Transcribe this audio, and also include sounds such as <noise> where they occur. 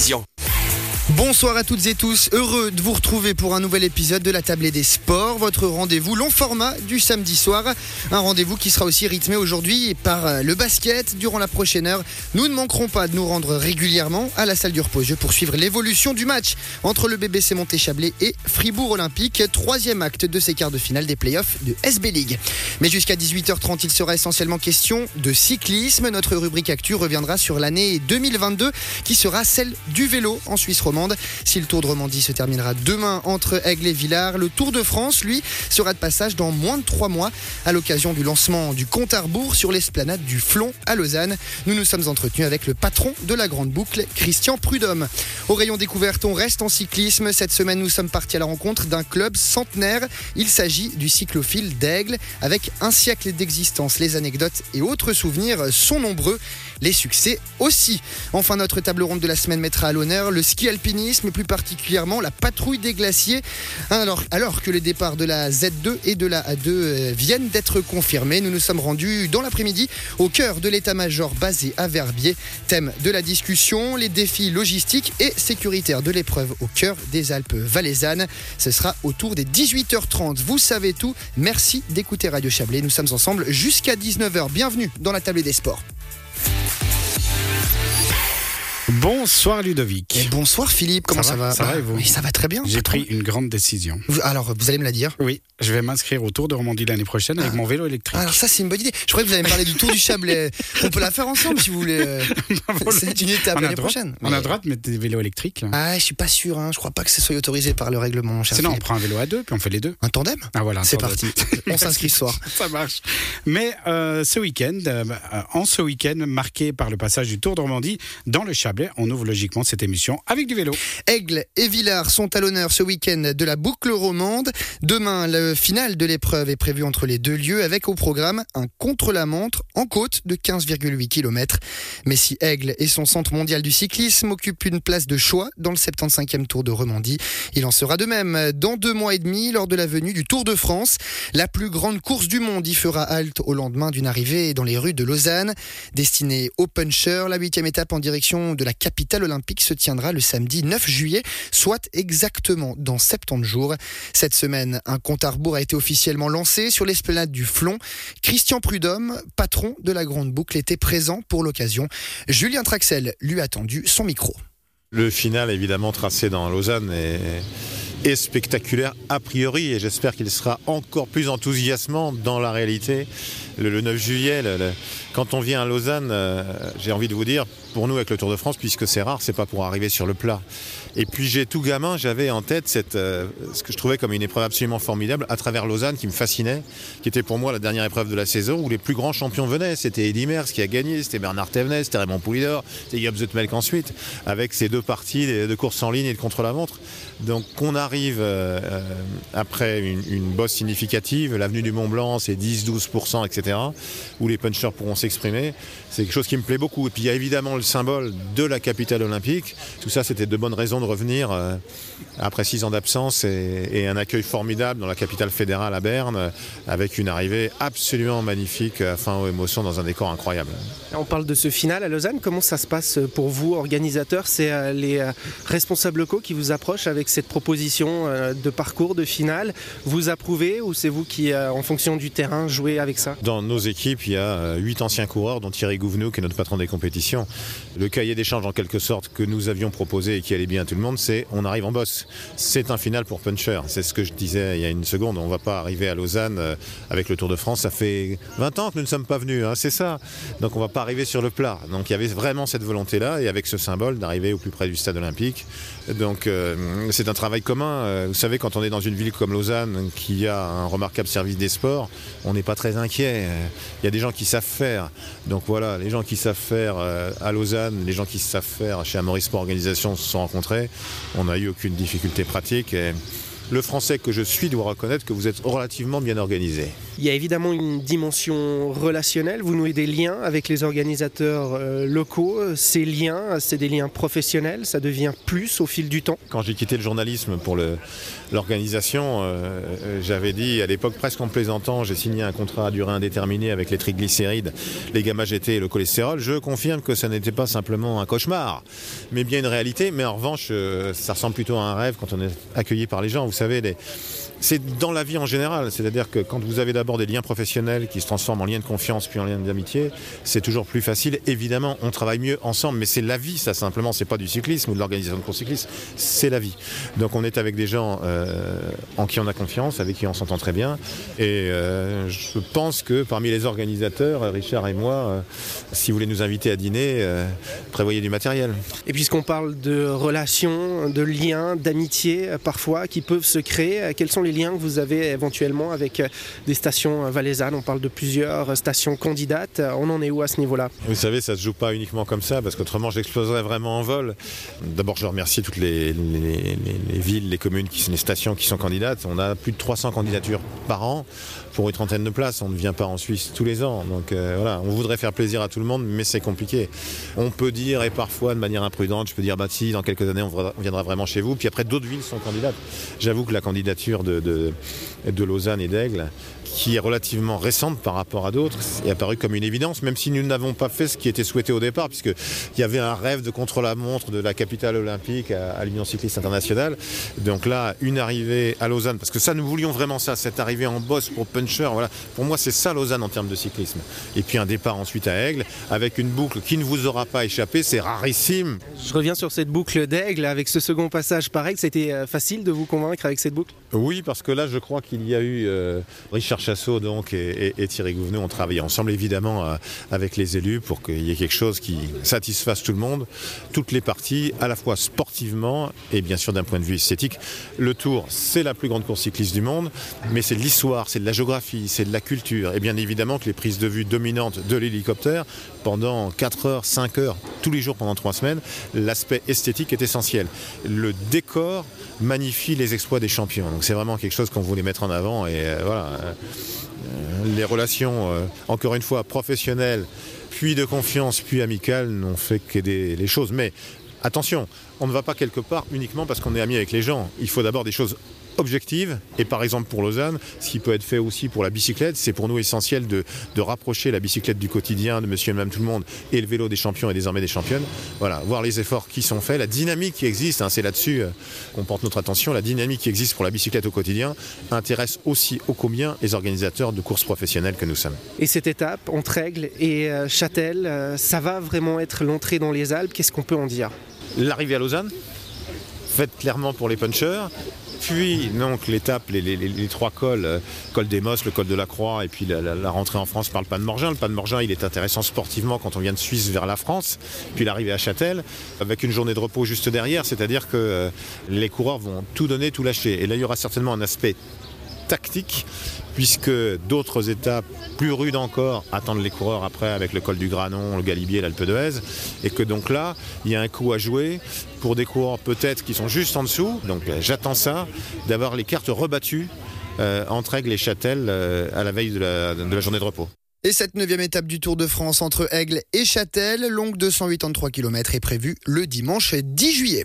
télévision. Bonsoir à toutes et tous, heureux de vous retrouver pour un nouvel épisode de la Tablée des Sports, votre rendez-vous long format du samedi soir. Un rendez-vous qui sera aussi rythmé aujourd'hui par euh, le basket. Durant la prochaine heure, nous ne manquerons pas de nous rendre régulièrement à la salle du repos-jeu pour suivre l'évolution du match entre le BBC Monté-Chablais et Fribourg Olympique, troisième acte de ces quarts de finale des playoffs de SB League. Mais jusqu'à 18h30, il sera essentiellement question de cyclisme. Notre rubrique actu reviendra sur l'année 2022 qui sera celle du vélo en Suisse romande. Si le Tour de Romandie se terminera demain entre Aigle et Villars, le Tour de France, lui, sera de passage dans moins de trois mois à l'occasion du lancement du compte à rebours sur l'esplanade du Flon à Lausanne. Nous nous sommes entretenus avec le patron de la Grande Boucle, Christian Prudhomme. Au rayon découverte, on reste en cyclisme. Cette semaine, nous sommes partis à la rencontre d'un club centenaire. Il s'agit du cyclophile d'Aigle. Avec un siècle d'existence, les anecdotes et autres souvenirs sont nombreux les succès aussi. Enfin, notre table ronde de la semaine mettra à l'honneur le ski alpinisme plus particulièrement la patrouille des glaciers. Alors, alors que les départs de la Z2 et de la A2 euh, viennent d'être confirmés, nous nous sommes rendus dans l'après-midi au cœur de l'état-major basé à Verbier. Thème de la discussion, les défis logistiques et sécuritaires de l'épreuve au cœur des Alpes valaisannes. Ce sera autour des 18h30. Vous savez tout. Merci d'écouter Radio Chablais. Nous sommes ensemble jusqu'à 19h. Bienvenue dans la table des sports. Bonsoir Ludovic. Et bonsoir Philippe, comment ça, va Ça va et vous? Oui, ça va très bien. J'ai pris une grande décision. Vous- Alors, vous allez me la dire? Oui, je vais m'inscrire au Tour de Romandie l'année prochaine avec mon vélo électrique. Alors ça c'est une bonne idée. Je croyais que vous allez me parler du Tour du Chablais. <laughs> On peut la faire ensemble si vous voulez. euh, <laughs> C'est une étape l'année prochaine. on a Mais- droit de mettre des vélos électriques. Ah, je suis pas sûr. Hein. Je crois pas que ce soit autorisé par le règlement. cher Sinon, on prend un vélo à deux, puis on fait les deux. Un tandem? Ah voilà. C'est parti. On <laughs> s'inscrit ce soir. Ça marche. Mais euh, ce week-end, euh, en ce week-end marqué par le passage du Tour de Romandie dans le Chablais, on ouvre logiquement cette émission avec du vélo. Aigle et Villars sont à l'honneur ce week-end de la boucle romande. Demain, le final de l'épreuve est prévu entre les deux lieux avec au programme un contre-la-montre en côte de 15,8 km. Mais si Aigle et son centre mondial du cyclisme occupent une place de choix dans le 75e Tour de Romandie, il en sera de même dans deux mois et demi lors de la venue du Tour de France. La plus grande course du monde y fera halte au lendemain d'une arrivée dans les rues de Lausanne. Destinée au puncher, la huitième étape en direction de la capitale olympique se tiendra le samedi 9 juillet, soit exactement dans 70 jours. Cette semaine, un compte à rebours a été officiellement lancé sur l'esplanade du Flon. Christian Prudhomme, patron de la Grande Boucle, était présent pour l'occasion. Julien Traxel lui a tendu son micro. Le final, évidemment, tracé dans Lausanne est, est spectaculaire a priori et j'espère qu'il sera encore plus enthousiasmant dans la réalité le, le 9 juillet. le- le- quand on vient à Lausanne, euh, j'ai envie de vous dire, pour nous avec le Tour de France, puisque c'est rare, c'est pas pour arriver sur le plat. Et puis j'ai tout gamin, j'avais en tête euh, ce que je trouvais comme une épreuve absolument formidable à travers Lausanne qui me fascinait, qui était pour moi la dernière épreuve de la saison où les plus grands champions venaient. C'était Eddy Merckx qui a gagné, c'était Bernard Thévenet, c'était Raymond Poulidor, c'était Job Zoetmelk ensuite, avec ces deux parties de course en ligne et de contre-la-montre. Donc qu'on arrive euh, après une, une bosse significative, l'avenue du Mont Blanc c'est 10-12%, etc., où les punchers pourront s'exprimer, c'est quelque chose qui me plaît beaucoup. Et puis il y a évidemment le symbole de la capitale olympique. Tout ça, c'était de bonnes raisons de revenir euh, après six ans d'absence et, et un accueil formidable dans la capitale fédérale à Berne, euh, avec une arrivée absolument magnifique, à fin aux émotions, dans un décor incroyable. On parle de ce final à Lausanne. Comment ça se passe pour vous, organisateurs C'est euh, les euh, responsables locaux qui vous approchent avec cette proposition euh, de parcours, de finale. Vous approuvez ou c'est vous qui, euh, en fonction du terrain, jouez avec ça? Dans nos équipes, il y a euh, huit anciens coureurs, dont Thierry Gouvenou, qui est notre patron des compétitions. Le cahier d'échange, en quelque sorte, que nous avions proposé et qui allait bien à tout le monde, c'est on arrive en boss. C'est un final pour puncher. C'est ce que je disais il y a une seconde. On ne va pas arriver à Lausanne euh, avec le Tour de France. Ça fait 20 ans que nous ne sommes pas venus, hein, c'est ça. Donc on ne va pas arriver sur le plat. Donc il y avait vraiment cette volonté-là, et avec ce symbole d'arriver au plus près du stade olympique. Donc euh, c'est un travail commun. Vous savez, quand on est dans une ville comme Lausanne, qui a un remarquable service des sports, on n'est pas très inquiet. Euh, Il y a des gens qui savent faire. Donc voilà, les gens qui savent faire euh, à Lausanne, les gens qui savent faire chez Amoris Sport Organisation se sont rencontrés. On n'a eu aucune difficulté pratique. Le Français que je suis doit reconnaître que vous êtes relativement bien organisé. Il y a évidemment une dimension relationnelle. Vous nouez des liens avec les organisateurs euh, locaux. Ces liens, c'est des liens professionnels. Ça devient plus au fil du temps. Quand j'ai quitté le journalisme pour l'organisation, euh, j'avais dit à l'époque presque en plaisantant, j'ai signé un contrat à durée indéterminée avec les triglycérides, les gamma GT et le cholestérol. Je confirme que ça n'était pas simplement un cauchemar, mais bien une réalité. Mais en revanche, euh, ça ressemble plutôt à un rêve quand on est accueilli par les gens. Vous savez, les, c'est dans la vie en général. C'est-à-dire que quand vous avez d'abord des liens professionnels qui se transforment en liens de confiance puis en liens d'amitié, c'est toujours plus facile. Évidemment, on travaille mieux ensemble, mais c'est la vie, ça simplement. C'est pas du cyclisme ou de l'organisation de course cycliste, c'est la vie. Donc on est avec des gens euh, en qui on a confiance, avec qui on s'entend très bien. Et euh, je pense que parmi les organisateurs, Richard et moi, euh, si vous voulez nous inviter à dîner, prévoyez du matériel. Et puisqu'on parle de relations, de liens, d'amitié parfois qui peuvent se créer, quels sont les liens que vous avez éventuellement avec euh, des stations euh, valaisannes On parle de plusieurs euh, stations candidates. On en est où à ce niveau-là? Vous savez, ça ne se joue pas uniquement comme ça, parce qu'autrement j'exploserais vraiment en vol. D'abord, je remercie toutes les, villes, les communes, qui, les stations qui sont candidates. On a plus de 300 candidatures par an pour une trentaine de places. On ne vient pas en Suisse tous les ans. Donc voilà, on voudrait faire plaisir à tout le monde, mais c'est compliqué. On peut dire, et parfois de manière imprudente, je peux dire, bah si, dans quelques années, on viendra vraiment chez vous. Puis après, d'autres villes sont candidates. J'avoue que la candidature de, de, Lausanne et d'Aigle, qui est relativement récente par rapport à d'autres, est apparue comme une évidence, même si nous n'avons pas fait ce qui était souhaité au départ, puisqu'il y avait un rêve de contre-la-montre de la capitale olympique à, l'Union cycliste internationale. Donc là, une arrivée à Lausanne, parce que ça, nous voulions vraiment ça, cette arrivée en boss pour Puncher. Voilà. Pour moi, c'est ça Lausanne en termes de cyclisme. Et puis un départ ensuite à Aigle, avec une boucle qui ne vous aura pas échappé, c'est rarissime. Je reviens sur cette boucle d'Aigle, avec ce second passage par Aigle, c'était euh, facile de vous convaincre avec cette boucle? Oui, parce que là, je crois qu'il y a eu euh, Richard Chassot donc, et, Thierry Gouvenou ont travaillé ensemble, évidemment, euh, avec les élus pour qu'il y ait quelque chose qui satisfasse tout le monde, toutes les parties, à la fois sportivement et bien sûr d'un point de vue esthétique. Le Tour, c'est la plus grande course cycliste du monde, mais c'est de l'histoire, c'est de la géographie, c'est de la culture. Et bien évidemment que les prises de vue dominantes de l'hélicoptère, pendant 4 heures, 5 heures, tous les jours pendant 3 semaines, l'aspect esthétique est essentiel. Le décor magnifie les exploits des champions. Donc c'est vraiment quelque chose qu'on voulait mettre en avant. Et euh, voilà, euh, les relations, euh, encore une fois, professionnelles, puis de confiance, puis amicales, n'ont fait qu'aider les choses. Mais attention, on ne va pas quelque part uniquement parce qu'on est ami avec les gens. Il faut d'abord des choses objective. Et par exemple pour Lausanne, ce qui peut être fait aussi pour la bicyclette, c'est pour nous essentiel de, rapprocher la bicyclette du quotidien de monsieur et madame tout le monde et le vélo des champions et désormais des championnes. Voilà, voir les efforts qui sont faits, la dynamique qui existe, hein, c'est là-dessus euh, qu'on porte notre attention, la dynamique qui existe pour la bicyclette au quotidien intéresse aussi au combien les organisateurs de courses professionnelles que nous sommes. Et cette étape entre Aigle et euh, Châtel, euh, ça va vraiment être l'entrée dans les Alpes, qu'est-ce qu'on peut en dire? L'arrivée à Lausanne, faite clairement pour les punchers, puis donc l'étape, les, trois cols, euh, col des Mosses, le col de la Croix, et puis la, rentrée en France par le Pas de Morgin. Le Pas de Morgin, il est intéressant sportivement quand on vient de Suisse vers la France, puis l'arrivée à Châtel, avec une journée de repos juste derrière, c'est-à-dire que euh, les coureurs vont tout donner, tout lâcher. Et là, il y aura certainement un aspect tactique, puisque d'autres étapes plus rudes encore attendent les coureurs après avec le col du Granon, le Galibier, l'Alpe d'Huez, et que donc là, il y a un coup à jouer pour des coureurs peut-être qui sont juste en dessous. Donc j'attends ça, d'avoir les cartes rebattues euh, entre Aigle et Châtel euh, à la veille de la, journée de repos. Et cette neuvième étape du Tour de France entre Aigle et Châtel, longue de 183 km, est prévue le dimanche 10 juillet.